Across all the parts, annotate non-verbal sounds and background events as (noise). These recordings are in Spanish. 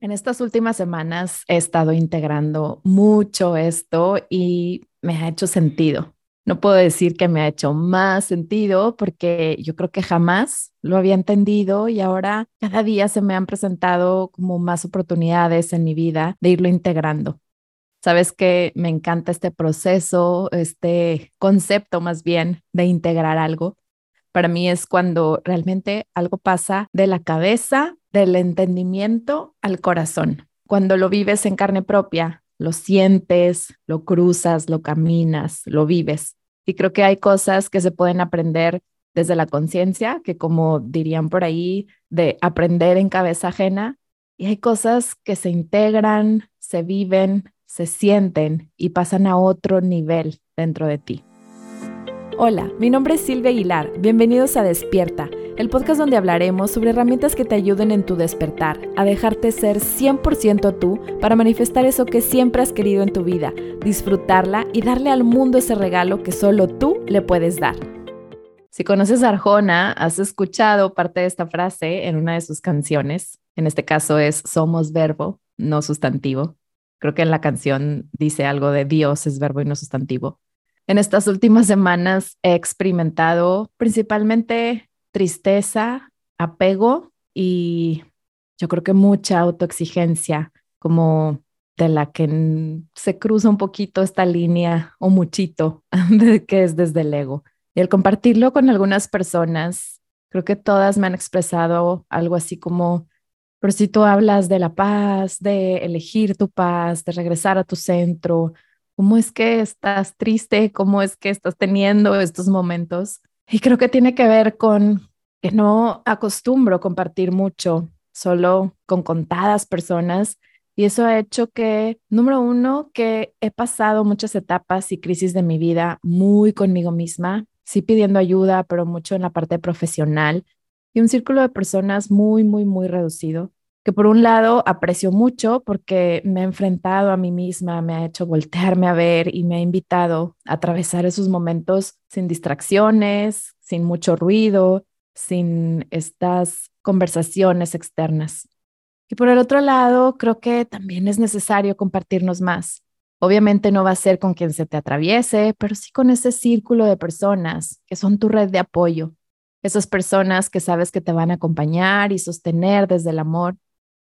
En estas últimas semanas he estado integrando mucho esto y me ha hecho sentido. No puedo decir que me ha hecho más sentido porque yo creo que jamás lo había entendido y ahora cada día se me han presentado como más oportunidades en mi vida de irlo integrando. Sabes que me encanta este proceso, este concepto más bien de integrar algo. Para mí es cuando realmente algo pasa de la cabeza del entendimiento al corazón. Cuando lo vives en carne propia, lo sientes, lo cruzas, lo caminas, lo vives. Y creo que hay cosas que se pueden aprender desde la conciencia, que como dirían por ahí, de aprender en cabeza ajena. Y hay cosas que se integran, se viven, se sienten y pasan a otro nivel dentro de ti. Hola, mi nombre es Silvia Aguilar. Bienvenidos a Despierta el podcast donde hablaremos sobre herramientas que te ayuden en tu despertar, a dejarte ser 100% tú para manifestar eso que siempre has querido en tu vida, disfrutarla y darle al mundo ese regalo que solo tú le puedes dar. Si conoces a Arjona, has escuchado parte de esta frase en una de sus canciones. En este caso es Somos verbo, no sustantivo. Creo que en la canción dice algo de Dios es verbo y no sustantivo. En estas últimas semanas he experimentado principalmente tristeza, apego y yo creo que mucha autoexigencia, como de la que se cruza un poquito esta línea o muchito (laughs) que es desde el ego. Y el compartirlo con algunas personas, creo que todas me han expresado algo así como, pero si tú hablas de la paz, de elegir tu paz, de regresar a tu centro, ¿cómo es que estás triste? ¿Cómo es que estás teniendo estos momentos? Y creo que tiene que ver con que no acostumbro compartir mucho, solo con contadas personas. Y eso ha hecho que, número uno, que he pasado muchas etapas y crisis de mi vida muy conmigo misma, sí pidiendo ayuda, pero mucho en la parte profesional y un círculo de personas muy, muy, muy reducido, que por un lado aprecio mucho porque me he enfrentado a mí misma, me ha hecho voltearme a ver y me ha invitado a atravesar esos momentos sin distracciones, sin mucho ruido, sin estas conversaciones externas. Y por el otro lado, creo que también es necesario compartirnos más. Obviamente no va a ser con quien se te atraviese, pero sí con ese círculo de personas que son tu red de apoyo. Esas personas que sabes que te van a acompañar y sostener desde el amor,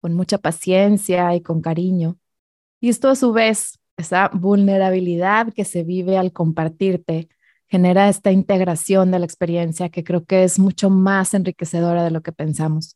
con mucha paciencia y con cariño. Y esto a su vez, esa vulnerabilidad que se vive al compartirte, genera esta integración de la experiencia que creo que es mucho más enriquecedora de lo que pensamos.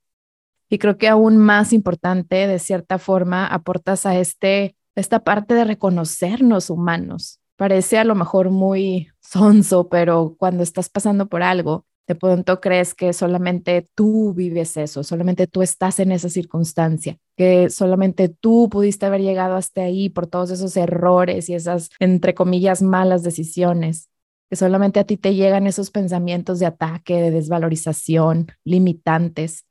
Y creo que aún más importante, de cierta forma, aportas a este, esta parte de reconocernos humanos. Parece a lo mejor muy sonso, pero cuando estás pasando por algo, de pronto crees que solamente tú vives eso, solamente tú estás en esa circunstancia, que solamente tú pudiste haber llegado hasta ahí por todos esos errores y esas, entre comillas, malas decisiones que solamente a ti te llegan esos pensamientos de ataque, de desvalorización, limitantes,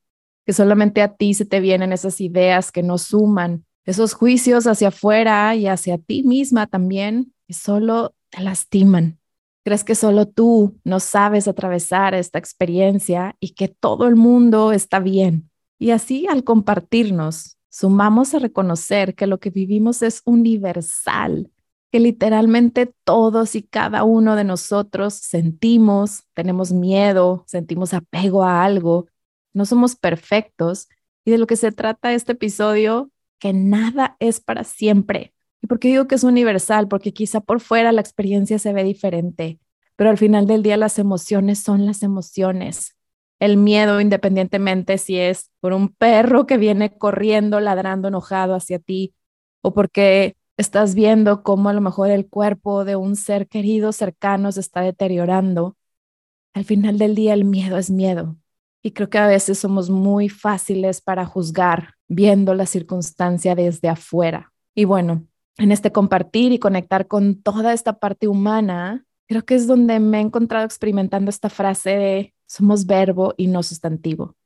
que solamente a ti se te vienen esas ideas que no suman, esos juicios hacia afuera y hacia ti misma también, que solo te lastiman. Crees que solo tú no sabes atravesar esta experiencia y que todo el mundo está bien. Y así al compartirnos, sumamos a reconocer que lo que vivimos es universal que literalmente todos y cada uno de nosotros sentimos, tenemos miedo, sentimos apego a algo, no somos perfectos y de lo que se trata este episodio, que nada es para siempre. ¿Y por qué digo que es universal? Porque quizá por fuera la experiencia se ve diferente, pero al final del día las emociones son las emociones. El miedo, independientemente si es por un perro que viene corriendo, ladrando enojado hacia ti, o porque estás viendo cómo a lo mejor el cuerpo de un ser querido cercano se está deteriorando, al final del día el miedo es miedo. Y creo que a veces somos muy fáciles para juzgar viendo la circunstancia desde afuera. Y bueno, en este compartir y conectar con toda esta parte humana, creo que es donde me he encontrado experimentando esta frase de somos verbo y no sustantivo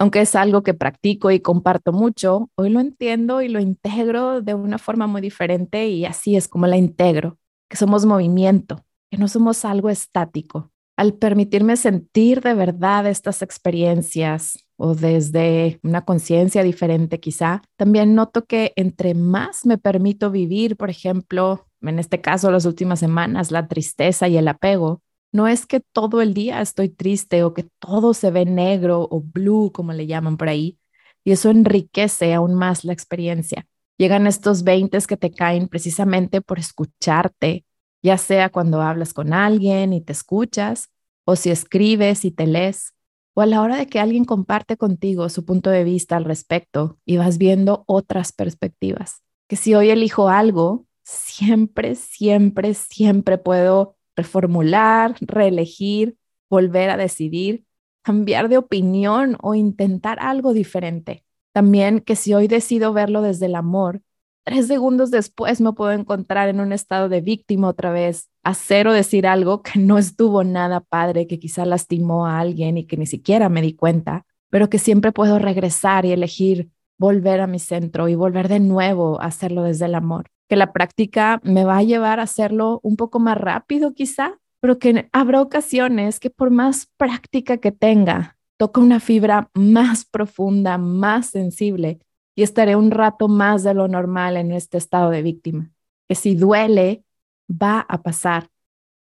aunque es algo que practico y comparto mucho, hoy lo entiendo y lo integro de una forma muy diferente y así es como la integro, que somos movimiento, que no somos algo estático. Al permitirme sentir de verdad estas experiencias, o desde una conciencia diferente quizá, también noto que entre más me permito vivir, por ejemplo, en este caso las últimas semanas, la tristeza y el apego, no es que todo el día estoy triste o que todo se ve negro o blue, como le llaman por ahí, y eso enriquece aún más la experiencia. Llegan estos 20 que te caen precisamente por escucharte, ya sea cuando hablas con alguien y te escuchas, o si escribes y te lees, o a la hora de que alguien comparte contigo su punto de vista al respecto y vas viendo otras perspectivas. Que si hoy elijo algo, siempre, siempre, siempre puedo reformular, reelegir, volver a decidir, cambiar de opinión o intentar algo diferente. También que si hoy decido verlo desde el amor, tres segundos después me puedo encontrar en un estado de víctima otra vez, hacer o decir algo que no estuvo nada padre, que quizá lastimó a alguien y que ni siquiera me di cuenta, pero que siempre puedo regresar y elegir volver a mi centro y volver de nuevo a hacerlo desde el amor. Que la práctica me va a llevar a hacerlo un poco más rápido quizá, pero que habrá ocasiones que por más práctica que tenga, toca una fibra más profunda, más sensible y estaré un rato más de lo normal en este estado de víctima. Que si duele, va a pasar.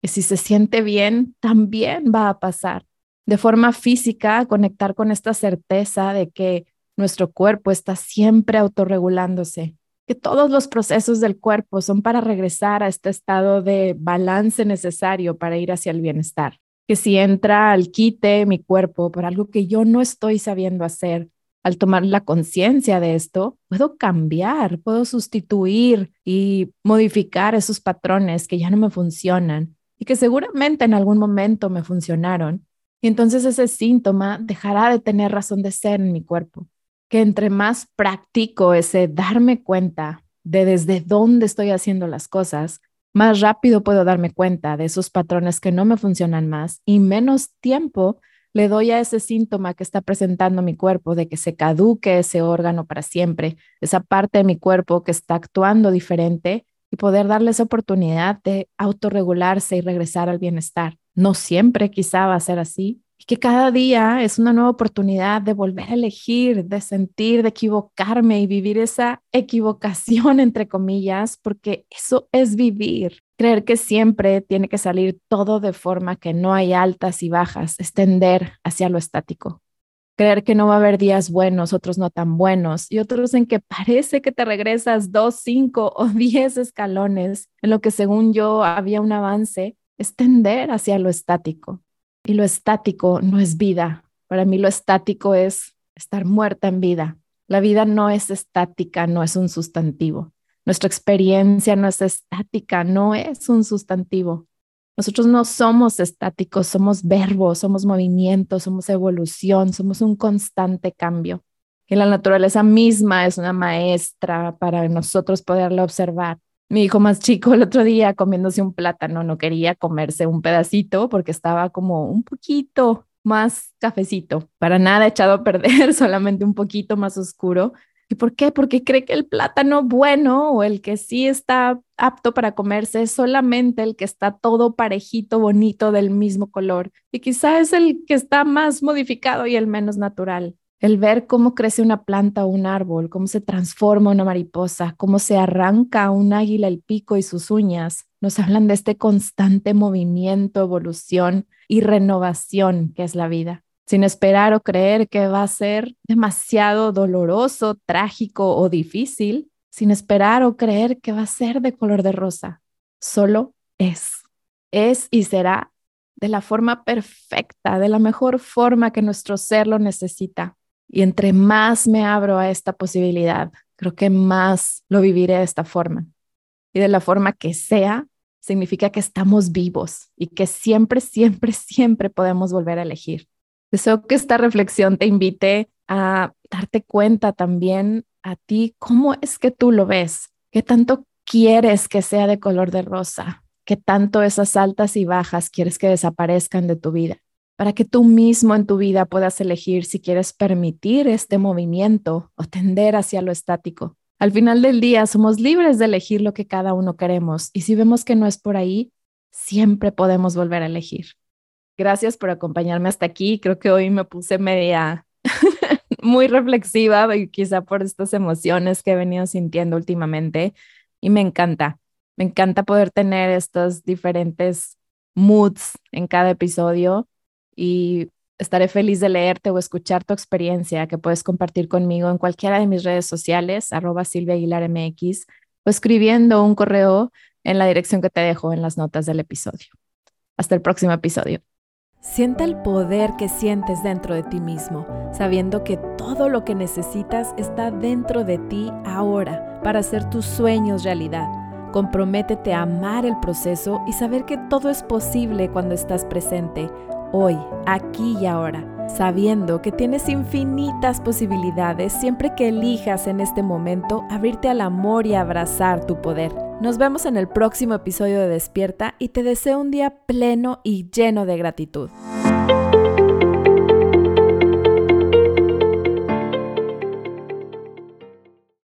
Que si se siente bien, también va a pasar. De forma física, conectar con esta certeza de que nuestro cuerpo está siempre autorregulándose, que todos los procesos del cuerpo son para regresar a este estado de balance necesario para ir hacia el bienestar. Que si entra al quite mi cuerpo por algo que yo no estoy sabiendo hacer, al tomar la conciencia de esto, puedo cambiar, puedo sustituir y modificar esos patrones que ya no me funcionan y que seguramente en algún momento me funcionaron. Y entonces ese síntoma dejará de tener razón de ser en mi cuerpo. Que entre más practico ese darme cuenta de desde dónde estoy haciendo las cosas, más rápido puedo darme cuenta de esos patrones que no me funcionan más y menos tiempo le doy a ese síntoma que está presentando mi cuerpo de que se caduque ese órgano para siempre, esa parte de mi cuerpo que está actuando diferente y poder darle esa oportunidad de autorregularse y regresar al bienestar. No siempre quizá va a ser así, y que cada día es una nueva oportunidad de volver a elegir, de sentir, de equivocarme y vivir esa equivocación, entre comillas, porque eso es vivir. Creer que siempre tiene que salir todo de forma que no hay altas y bajas, extender hacia lo estático. Creer que no va a haber días buenos, otros no tan buenos y otros en que parece que te regresas dos, cinco o (laughs) diez escalones en lo que según yo había un avance, extender hacia lo estático y lo estático no es vida. Para mí lo estático es estar muerta en vida. La vida no es estática, no es un sustantivo. Nuestra experiencia no es estática, no es un sustantivo. Nosotros no somos estáticos, somos verbos, somos movimiento, somos evolución, somos un constante cambio. Y la naturaleza misma es una maestra para nosotros poderla observar mi hijo más chico el otro día comiéndose un plátano, no quería comerse un pedacito porque estaba como un poquito más cafecito, para nada echado a perder, (laughs) solamente un poquito más oscuro. ¿Y por qué? Porque cree que el plátano bueno o el que sí está apto para comerse es solamente el que está todo parejito, bonito, del mismo color. Y quizá es el que está más modificado y el menos natural el ver cómo crece una planta o un árbol, cómo se transforma una mariposa, cómo se arranca un águila el pico y sus uñas, nos hablan de este constante movimiento, evolución y renovación que es la vida, sin esperar o creer que va a ser demasiado doloroso, trágico o difícil, sin esperar o creer que va a ser de color de rosa, solo es, es y será de la forma perfecta, de la mejor forma que nuestro ser lo necesita y entre más me abro a esta posibilidad, creo que más lo viviré de esta forma. Y de la forma que sea, significa que estamos vivos y que siempre, siempre, siempre podemos volver a elegir. Deseo que esta reflexión te invite a darte cuenta también a ti cómo es que tú lo ves, qué tanto quieres que sea de color de rosa, qué tanto esas altas y bajas quieres que desaparezcan de tu vida para que tú mismo en tu vida puedas elegir si quieres permitir este movimiento o tender hacia lo estático. Al final del día somos libres de elegir lo que cada uno queremos y si vemos que no es por ahí, siempre podemos volver a elegir. Gracias por acompañarme hasta aquí. Creo que hoy me puse media (laughs) muy reflexiva y quizá por estas emociones que he venido sintiendo últimamente y me encanta. Me encanta poder tener estos diferentes moods en cada episodio y estaré feliz de leerte o escuchar tu experiencia que puedes compartir conmigo en cualquiera de mis redes sociales, arroba Silvia Aguilar MX, o escribiendo un correo en la dirección que te dejo en las notas del episodio. Hasta el próximo episodio. Sienta el poder que sientes dentro de ti mismo, sabiendo que todo lo que necesitas está dentro de ti ahora para hacer tus sueños realidad. Comprométete a amar el proceso y saber que todo es posible cuando estás presente, hoy, aquí y ahora, sabiendo que tienes infinitas posibilidades siempre que elijas en este momento abrirte al amor y abrazar tu poder. Nos vemos en el próximo episodio de Despierta y te deseo un día pleno y lleno de gratitud.